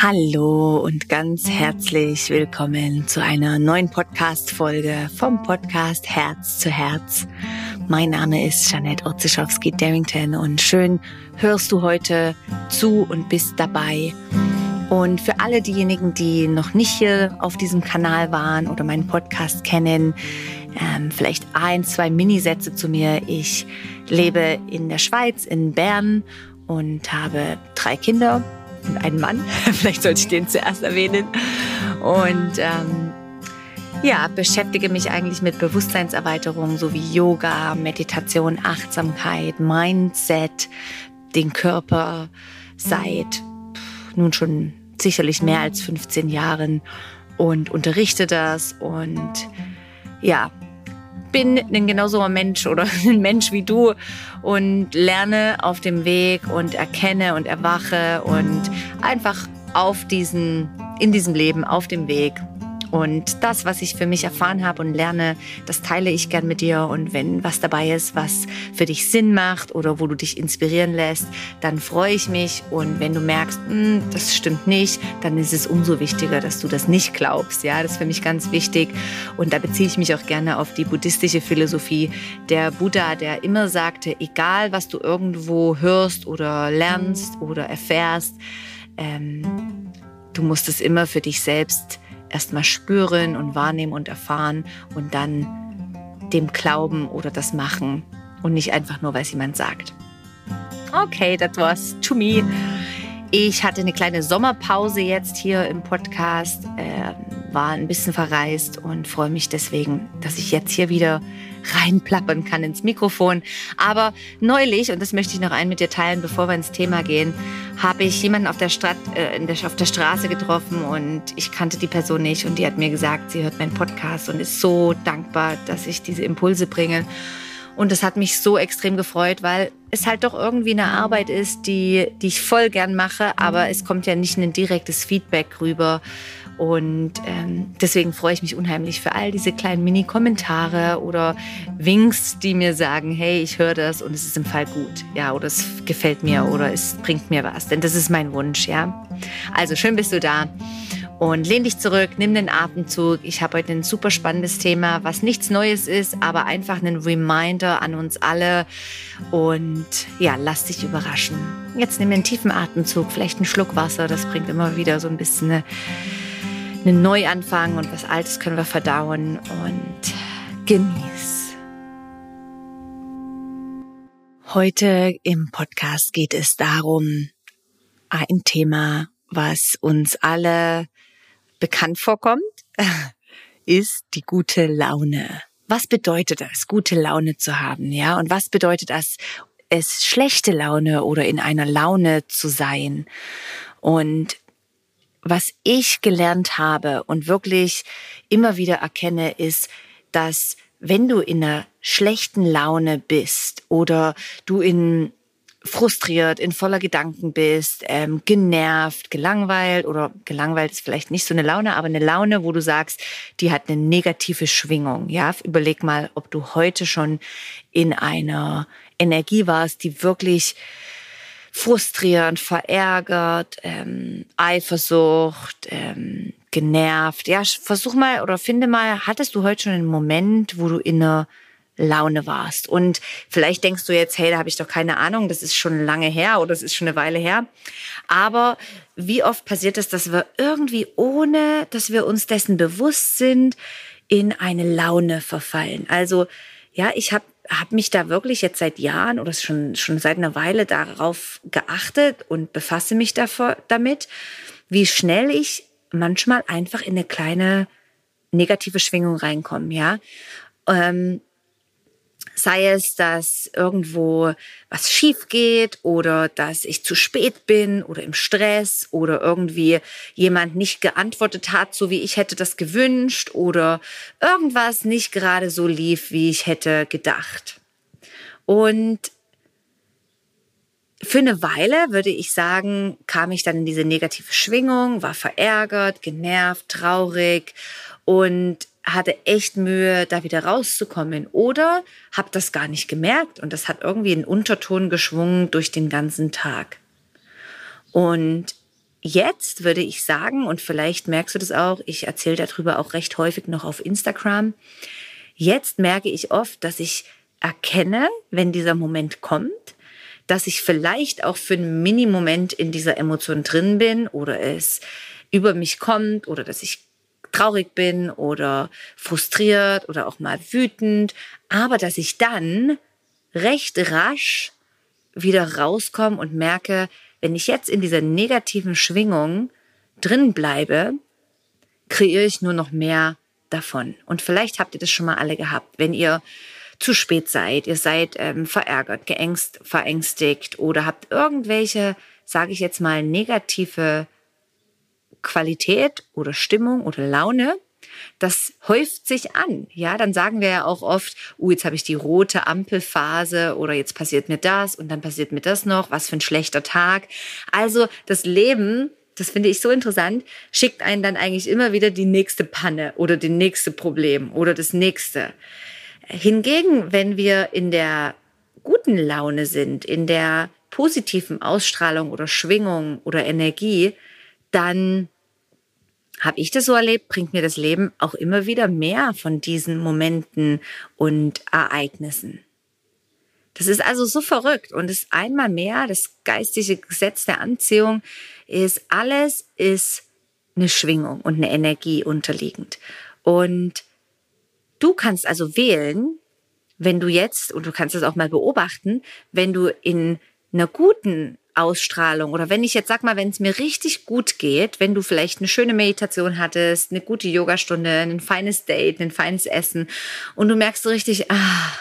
Hallo und ganz herzlich willkommen zu einer neuen Podcast-Folge vom Podcast Herz zu Herz. Mein Name ist Janette Otzischowski-Darrington und schön hörst du heute zu und bist dabei. Und für alle diejenigen, die noch nicht hier auf diesem Kanal waren oder meinen Podcast kennen, ähm, vielleicht ein, zwei Minisätze zu mir. Ich lebe in der Schweiz, in Bern und habe drei Kinder einen Mann. Vielleicht sollte ich den zuerst erwähnen. Und ähm, ja, beschäftige mich eigentlich mit Bewusstseinserweiterung sowie Yoga, Meditation, Achtsamkeit, Mindset, den Körper seit nun schon sicherlich mehr als 15 Jahren und unterrichte das und ja, bin ein genauso ein Mensch oder ein Mensch wie du und lerne auf dem Weg und erkenne und erwache und einfach auf diesen, in diesem Leben, auf dem Weg und das, was ich für mich erfahren habe und lerne, das teile ich gern mit dir. Und wenn was dabei ist, was für dich Sinn macht oder wo du dich inspirieren lässt, dann freue ich mich. Und wenn du merkst, hm, das stimmt nicht, dann ist es umso wichtiger, dass du das nicht glaubst. Ja, das ist für mich ganz wichtig. Und da beziehe ich mich auch gerne auf die buddhistische Philosophie. Der Buddha, der immer sagte, egal was du irgendwo hörst oder lernst oder erfährst, ähm, du musst es immer für dich selbst erstmal spüren und wahrnehmen und erfahren und dann dem glauben oder das machen und nicht einfach nur, weil es jemand sagt. Okay, that was to me. Ich hatte eine kleine Sommerpause jetzt hier im Podcast, äh, war ein bisschen verreist und freue mich deswegen, dass ich jetzt hier wieder reinplappern kann ins Mikrofon. Aber neulich, und das möchte ich noch ein mit dir teilen, bevor wir ins Thema gehen, habe ich jemanden auf der, Stadt, äh, der, auf der Straße getroffen und ich kannte die Person nicht und die hat mir gesagt, sie hört meinen Podcast und ist so dankbar, dass ich diese Impulse bringe. Und das hat mich so extrem gefreut, weil es halt doch irgendwie eine Arbeit ist, die, die ich voll gern mache, aber es kommt ja nicht ein direktes Feedback rüber. Und ähm, deswegen freue ich mich unheimlich für all diese kleinen Mini-Kommentare oder Winks, die mir sagen, hey, ich höre das und es ist im Fall gut, ja, oder es gefällt mir oder es bringt mir was, denn das ist mein Wunsch, ja. Also schön bist du da und lehn dich zurück, nimm den Atemzug. Ich habe heute ein super spannendes Thema, was nichts Neues ist, aber einfach ein Reminder an uns alle. Und ja, lass dich überraschen. Jetzt nimm einen tiefen Atemzug, vielleicht einen Schluck Wasser. Das bringt immer wieder so ein bisschen eine, einen Neuanfang und was Altes können wir verdauen und genieß. Heute im Podcast geht es darum, ein Thema, was uns alle bekannt vorkommt, ist die gute Laune. Was bedeutet das, gute Laune zu haben, ja? Und was bedeutet das, es schlechte Laune oder in einer Laune zu sein? Und was ich gelernt habe und wirklich immer wieder erkenne, ist, dass wenn du in einer schlechten Laune bist oder du in frustriert, in voller Gedanken bist, ähm, genervt, gelangweilt oder gelangweilt ist vielleicht nicht so eine Laune, aber eine Laune, wo du sagst, die hat eine negative Schwingung. Ja, überleg mal, ob du heute schon in einer Energie warst, die wirklich frustrierend, verärgert, ähm, Eifersucht, ähm, genervt. Ja, versuch mal oder finde mal, hattest du heute schon einen Moment, wo du in einer Laune warst. Und vielleicht denkst du jetzt, hey, da habe ich doch keine Ahnung, das ist schon lange her oder das ist schon eine Weile her. Aber wie oft passiert es, dass wir irgendwie, ohne dass wir uns dessen bewusst sind, in eine Laune verfallen? Also ja, ich habe hab mich da wirklich jetzt seit Jahren oder schon, schon seit einer Weile darauf geachtet und befasse mich davor, damit, wie schnell ich manchmal einfach in eine kleine negative Schwingung reinkomme, ja. Ähm, Sei es, dass irgendwo was schief geht oder dass ich zu spät bin oder im Stress oder irgendwie jemand nicht geantwortet hat, so wie ich hätte das gewünscht oder irgendwas nicht gerade so lief, wie ich hätte gedacht. Und für eine Weile, würde ich sagen, kam ich dann in diese negative Schwingung, war verärgert, genervt, traurig und hatte echt Mühe, da wieder rauszukommen oder habe das gar nicht gemerkt und das hat irgendwie einen Unterton geschwungen durch den ganzen Tag. Und jetzt würde ich sagen, und vielleicht merkst du das auch, ich erzähle darüber auch recht häufig noch auf Instagram, jetzt merke ich oft, dass ich erkenne, wenn dieser Moment kommt, dass ich vielleicht auch für einen Mini-Moment in dieser Emotion drin bin oder es über mich kommt oder dass ich traurig bin oder frustriert oder auch mal wütend, aber dass ich dann recht rasch wieder rauskomme und merke, wenn ich jetzt in dieser negativen Schwingung drin bleibe, kreiere ich nur noch mehr davon. Und vielleicht habt ihr das schon mal alle gehabt, wenn ihr zu spät seid, ihr seid ähm, verärgert, geängst, verängstigt oder habt irgendwelche, sage ich jetzt mal, negative Qualität oder Stimmung oder Laune, das häuft sich an. Ja, dann sagen wir ja auch oft, uh, jetzt habe ich die rote Ampelphase oder jetzt passiert mir das und dann passiert mir das noch, was für ein schlechter Tag. Also das Leben, das finde ich so interessant, schickt einen dann eigentlich immer wieder die nächste Panne oder die nächste Problem oder das nächste. Hingegen, wenn wir in der guten Laune sind, in der positiven Ausstrahlung oder Schwingung oder Energie, dann habe ich das so erlebt, bringt mir das Leben auch immer wieder mehr von diesen Momenten und Ereignissen. Das ist also so verrückt und es einmal mehr, das geistige Gesetz der Anziehung ist, alles ist eine Schwingung und eine Energie unterliegend. Und du kannst also wählen, wenn du jetzt, und du kannst das auch mal beobachten, wenn du in einer guten Ausstrahlung oder wenn ich jetzt sag mal, wenn es mir richtig gut geht, wenn du vielleicht eine schöne Meditation hattest, eine gute Yogastunde, ein feines Date, ein feines Essen und du merkst so richtig, ah,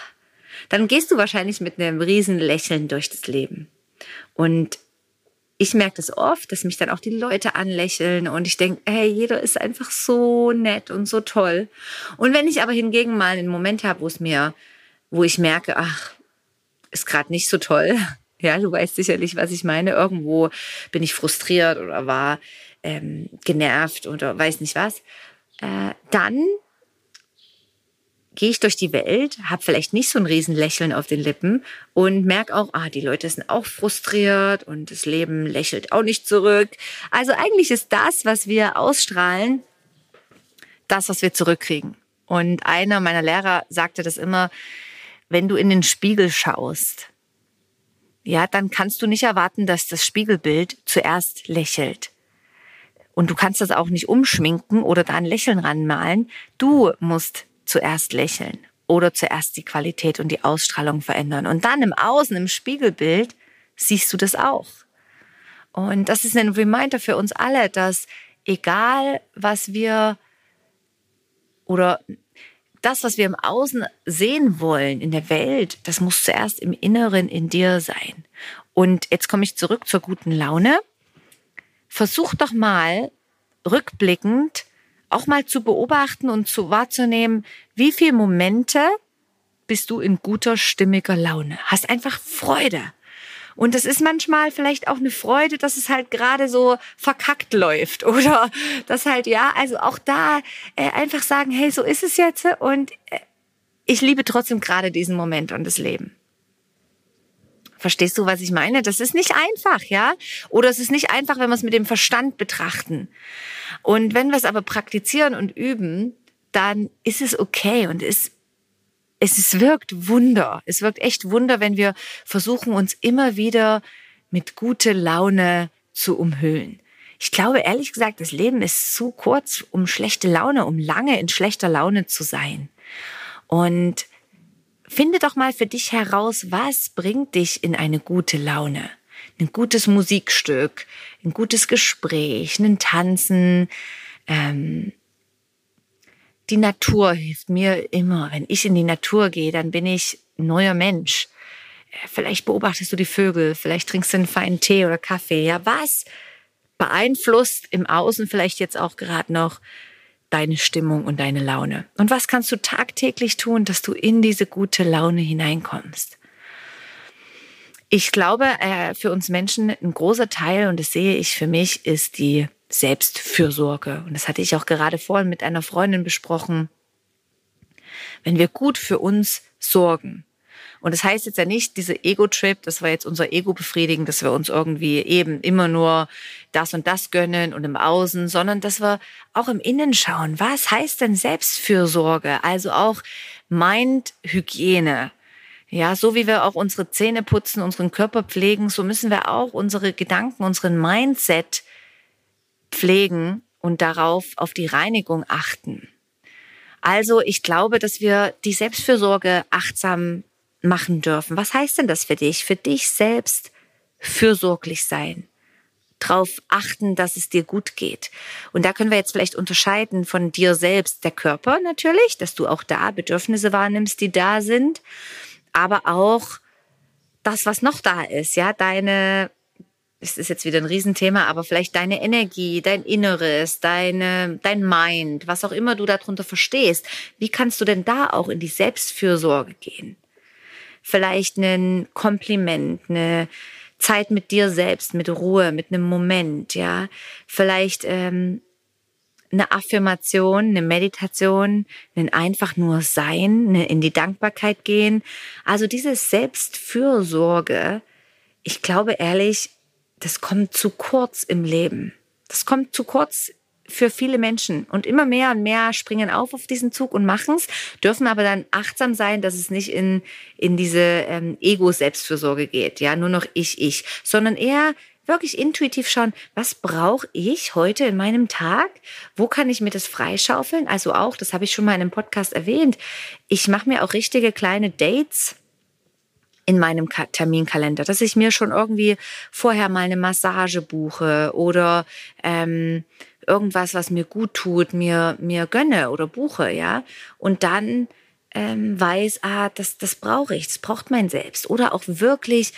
dann gehst du wahrscheinlich mit einem riesen Lächeln durch das Leben. Und ich merke das oft, dass mich dann auch die Leute anlächeln und ich denke, hey, jeder ist einfach so nett und so toll. Und wenn ich aber hingegen mal einen Moment habe, wo es mir, wo ich merke, ach, ist gerade nicht so toll, ja, du weißt sicherlich, was ich meine. Irgendwo bin ich frustriert oder war ähm, genervt oder weiß nicht was. Äh, dann gehe ich durch die Welt, habe vielleicht nicht so ein Riesenlächeln auf den Lippen und merke auch, ah, die Leute sind auch frustriert und das Leben lächelt auch nicht zurück. Also eigentlich ist das, was wir ausstrahlen, das, was wir zurückkriegen. Und einer meiner Lehrer sagte das immer, wenn du in den Spiegel schaust, ja, dann kannst du nicht erwarten, dass das Spiegelbild zuerst lächelt. Und du kannst das auch nicht umschminken oder da ein Lächeln ranmalen. Du musst zuerst lächeln oder zuerst die Qualität und die Ausstrahlung verändern. Und dann im Außen, im Spiegelbild, siehst du das auch. Und das ist ein Reminder für uns alle, dass egal was wir oder das, was wir im Außen sehen wollen, in der Welt, das muss zuerst im Inneren in dir sein. Und jetzt komme ich zurück zur guten Laune. Versuch doch mal rückblickend auch mal zu beobachten und zu wahrzunehmen, wie viele Momente bist du in guter, stimmiger Laune. Hast einfach Freude. Und es ist manchmal vielleicht auch eine Freude, dass es halt gerade so verkackt läuft oder dass halt, ja, also auch da äh, einfach sagen, hey, so ist es jetzt und äh, ich liebe trotzdem gerade diesen Moment und das Leben. Verstehst du, was ich meine? Das ist nicht einfach, ja? Oder es ist nicht einfach, wenn wir es mit dem Verstand betrachten. Und wenn wir es aber praktizieren und üben, dann ist es okay und ist es ist, wirkt Wunder. Es wirkt echt Wunder, wenn wir versuchen, uns immer wieder mit gute Laune zu umhüllen. Ich glaube ehrlich gesagt, das Leben ist zu kurz, um schlechte Laune, um lange in schlechter Laune zu sein. Und finde doch mal für dich heraus, was bringt dich in eine gute Laune? Ein gutes Musikstück, ein gutes Gespräch, ein Tanzen, ähm, die Natur hilft mir immer. Wenn ich in die Natur gehe, dann bin ich ein neuer Mensch. Äh, vielleicht beobachtest du die Vögel, vielleicht trinkst du einen feinen Tee oder Kaffee. Ja, was beeinflusst im Außen vielleicht jetzt auch gerade noch deine Stimmung und deine Laune? Und was kannst du tagtäglich tun, dass du in diese gute Laune hineinkommst? Ich glaube, äh, für uns Menschen ein großer Teil, und das sehe ich für mich, ist die Selbstfürsorge. Und das hatte ich auch gerade vorhin mit einer Freundin besprochen. Wenn wir gut für uns sorgen Und das heißt jetzt ja nicht, diese Ego-Trip, das war jetzt unser Ego befriedigen, dass wir uns irgendwie eben immer nur das und das gönnen und im Außen, sondern dass wir auch im Innen schauen. Was heißt denn Selbstfürsorge? Also auch Mindhygiene. Ja, so wie wir auch unsere Zähne putzen, unseren Körper pflegen, so müssen wir auch unsere Gedanken, unseren Mindset pflegen und darauf auf die Reinigung achten. Also ich glaube, dass wir die Selbstfürsorge achtsam machen dürfen. Was heißt denn das für dich? Für dich selbst fürsorglich sein. Darauf achten, dass es dir gut geht. Und da können wir jetzt vielleicht unterscheiden von dir selbst, der Körper natürlich, dass du auch da Bedürfnisse wahrnimmst, die da sind, aber auch das, was noch da ist, ja, deine es ist jetzt wieder ein Riesenthema, aber vielleicht deine Energie, dein Inneres, deine, dein Mind, was auch immer du darunter verstehst, wie kannst du denn da auch in die Selbstfürsorge gehen? Vielleicht ein Kompliment, eine Zeit mit dir selbst, mit Ruhe, mit einem Moment, ja. Vielleicht ähm, eine Affirmation, eine Meditation, ein einfach nur Sein, eine in die Dankbarkeit gehen. Also diese Selbstfürsorge, ich glaube ehrlich, das kommt zu kurz im Leben. Das kommt zu kurz für viele Menschen. Und immer mehr und mehr springen auf auf diesen Zug und machen's, dürfen aber dann achtsam sein, dass es nicht in, in diese ähm, Ego-Selbstfürsorge geht. Ja, nur noch ich, ich. Sondern eher wirklich intuitiv schauen, was brauche ich heute in meinem Tag? Wo kann ich mir das freischaufeln? Also auch, das habe ich schon mal in einem Podcast erwähnt, ich mache mir auch richtige kleine Dates in meinem Terminkalender, dass ich mir schon irgendwie vorher mal eine Massage buche oder ähm, irgendwas, was mir gut tut, mir mir gönne oder buche, ja, und dann ähm, weiß, ah, das das brauche ich, das braucht mein Selbst. Oder auch wirklich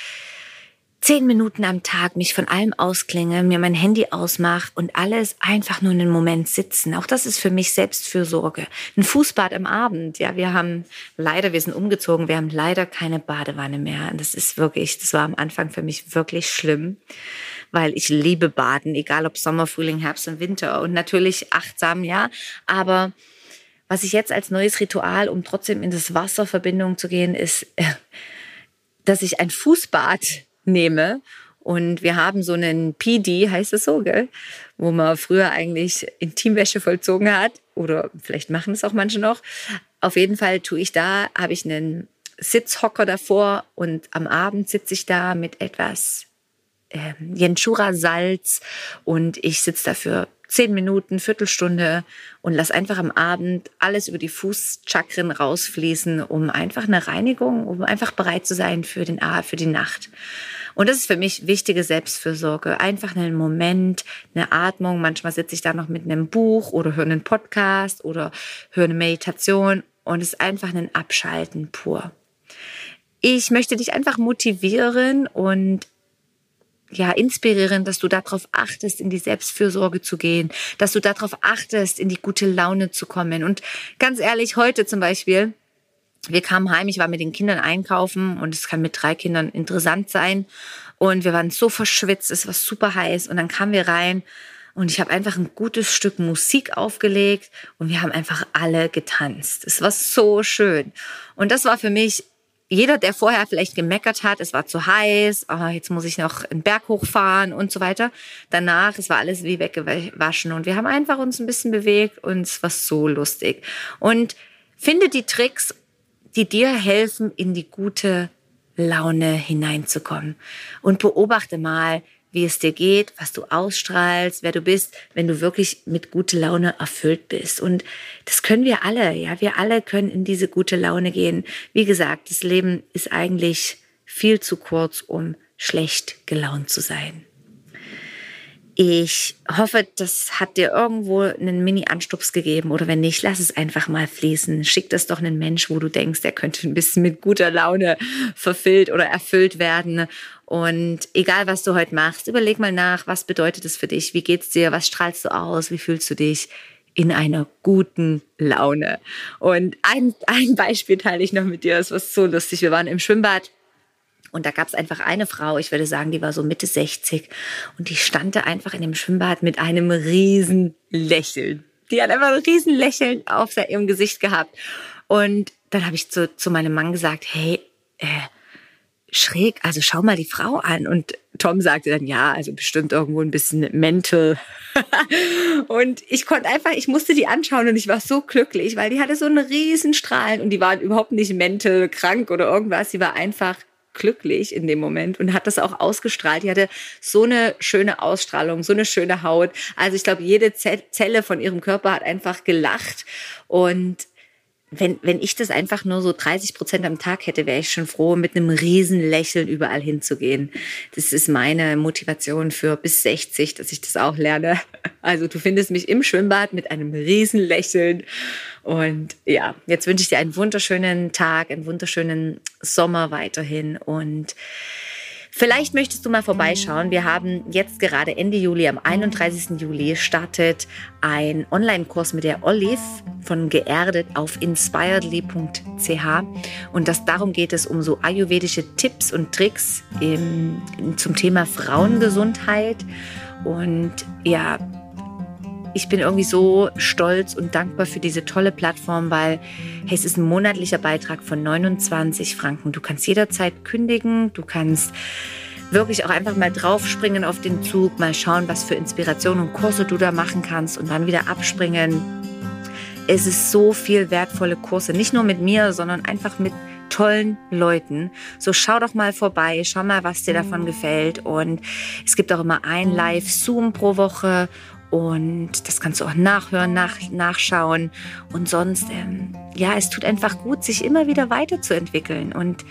zehn Minuten am Tag mich von allem ausklinge, mir mein Handy ausmache und alles einfach nur einen Moment sitzen. Auch das ist für mich Selbstfürsorge. Ein Fußbad am Abend. Ja, wir haben leider, wir sind umgezogen, wir haben leider keine Badewanne mehr. Und das ist wirklich, das war am Anfang für mich wirklich schlimm, weil ich liebe Baden, egal ob Sommer, Frühling, Herbst und Winter. Und natürlich achtsam, ja. Aber was ich jetzt als neues Ritual, um trotzdem in das Wasserverbindung zu gehen, ist, dass ich ein Fußbad nehme. Und wir haben so einen PD, heißt es so, gell? wo man früher eigentlich Intimwäsche vollzogen hat. Oder vielleicht machen es auch manche noch. Auf jeden Fall tue ich da, habe ich einen Sitzhocker davor und am Abend sitze ich da mit etwas äh, Jenschura-Salz und ich sitze dafür zehn Minuten, Viertelstunde und lass einfach am Abend alles über die Fußchakren rausfließen, um einfach eine Reinigung, um einfach bereit zu sein für den für die Nacht. Und das ist für mich wichtige Selbstfürsorge. Einfach einen Moment, eine Atmung. Manchmal sitze ich da noch mit einem Buch oder höre einen Podcast oder höre eine Meditation und es ist einfach ein Abschalten pur. Ich möchte dich einfach motivieren und ja, inspirieren, dass du darauf achtest, in die Selbstfürsorge zu gehen, dass du darauf achtest, in die gute Laune zu kommen. Und ganz ehrlich, heute zum Beispiel, wir kamen heim, ich war mit den Kindern einkaufen und es kann mit drei Kindern interessant sein. Und wir waren so verschwitzt, es war super heiß. Und dann kamen wir rein und ich habe einfach ein gutes Stück Musik aufgelegt und wir haben einfach alle getanzt. Es war so schön. Und das war für mich jeder, der vorher vielleicht gemeckert hat, es war zu heiß, oh, jetzt muss ich noch einen Berg hochfahren und so weiter. Danach, es war alles wie weggewaschen und wir haben einfach uns ein bisschen bewegt und es war so lustig. Und finde die Tricks die dir helfen, in die gute Laune hineinzukommen. Und beobachte mal, wie es dir geht, was du ausstrahlst, wer du bist, wenn du wirklich mit gute Laune erfüllt bist. Und das können wir alle, ja, wir alle können in diese gute Laune gehen. Wie gesagt, das Leben ist eigentlich viel zu kurz, um schlecht gelaunt zu sein. Ich hoffe, das hat dir irgendwo einen Mini-Anstups gegeben oder wenn nicht, lass es einfach mal fließen. Schick das doch einen Mensch, wo du denkst, der könnte ein bisschen mit guter Laune verfüllt oder erfüllt werden. Und egal, was du heute machst, überleg mal nach, was bedeutet es für dich? Wie geht's dir? Was strahlst du aus? Wie fühlst du dich? in einer guten Laune. Und ein, ein Beispiel teile ich noch mit dir. Es war so lustig. Wir waren im Schwimmbad und da gab es einfach eine Frau, ich würde sagen, die war so Mitte 60 und die stand da einfach in dem Schwimmbad mit einem riesen Lächeln. Die hat einfach ein riesen Lächeln auf ihrem Gesicht gehabt. Und dann habe ich zu, zu meinem Mann gesagt, hey, äh, schräg, also schau mal die Frau an. Und Tom sagte dann, ja, also bestimmt irgendwo ein bisschen mental. und ich konnte einfach, ich musste die anschauen und ich war so glücklich, weil die hatte so einen riesen Strahlen und die war überhaupt nicht mental krank oder irgendwas. Sie war einfach glücklich in dem Moment und hat das auch ausgestrahlt. Die hatte so eine schöne Ausstrahlung, so eine schöne Haut. Also ich glaube, jede Zelle von ihrem Körper hat einfach gelacht und wenn, wenn ich das einfach nur so 30 Prozent am Tag hätte, wäre ich schon froh, mit einem riesen Lächeln überall hinzugehen. Das ist meine Motivation für bis 60, dass ich das auch lerne. Also du findest mich im Schwimmbad mit einem riesen Lächeln. Und ja, jetzt wünsche ich dir einen wunderschönen Tag, einen wunderschönen Sommer weiterhin und Vielleicht möchtest du mal vorbeischauen. Wir haben jetzt gerade Ende Juli, am 31. Juli, startet ein Online-Kurs mit der Olive von Geerdet auf inspiredly.ch. Und das, darum geht es um so ayurvedische Tipps und Tricks im, zum Thema Frauengesundheit. Und ja, ich bin irgendwie so stolz und dankbar für diese tolle Plattform, weil hey, es ist ein monatlicher Beitrag von 29 Franken. Du kannst jederzeit kündigen, du kannst wirklich auch einfach mal draufspringen auf den Zug, mal schauen, was für Inspirationen und Kurse du da machen kannst und dann wieder abspringen. Es ist so viel wertvolle Kurse, nicht nur mit mir, sondern einfach mit tollen Leuten. So schau doch mal vorbei, schau mal, was dir davon gefällt. Und es gibt auch immer ein Live-Zoom pro Woche und das kannst du auch nachhören, nach, nachschauen. Und sonst, ähm, ja, es tut einfach gut, sich immer wieder weiterzuentwickeln. Und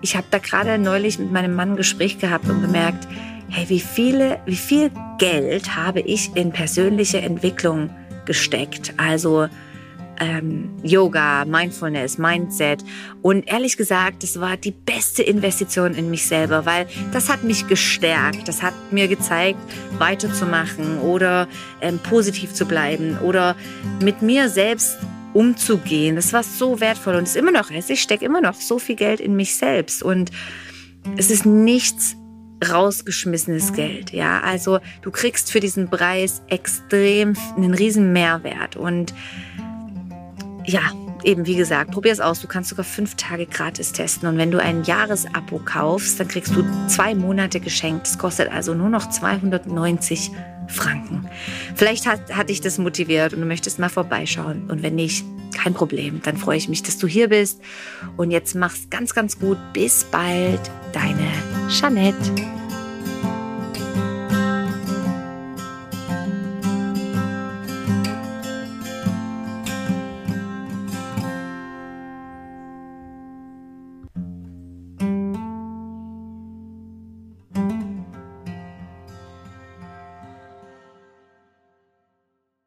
ich habe da gerade neulich mit meinem Mann ein Gespräch gehabt und bemerkt, hey, wie viele, wie viel Geld habe ich in persönliche Entwicklung gesteckt? Also ähm, Yoga, Mindfulness, Mindset. Und ehrlich gesagt, das war die beste Investition in mich selber, weil das hat mich gestärkt. Das hat mir gezeigt, weiterzumachen oder ähm, positiv zu bleiben oder mit mir selbst umzugehen. Das war so wertvoll und ist immer noch, ich stecke immer noch so viel Geld in mich selbst und es ist nichts rausgeschmissenes Geld, ja. Also du kriegst für diesen Preis extrem einen riesen Mehrwert und ja, eben wie gesagt, probier es aus. Du kannst sogar fünf Tage gratis testen. Und wenn du ein Jahresabo kaufst, dann kriegst du zwei Monate geschenkt. Das kostet also nur noch 290 Franken. Vielleicht hat, hat dich das motiviert und du möchtest mal vorbeischauen. Und wenn nicht, kein Problem. Dann freue ich mich, dass du hier bist. Und jetzt mach's ganz, ganz gut. Bis bald. Deine Jeanette.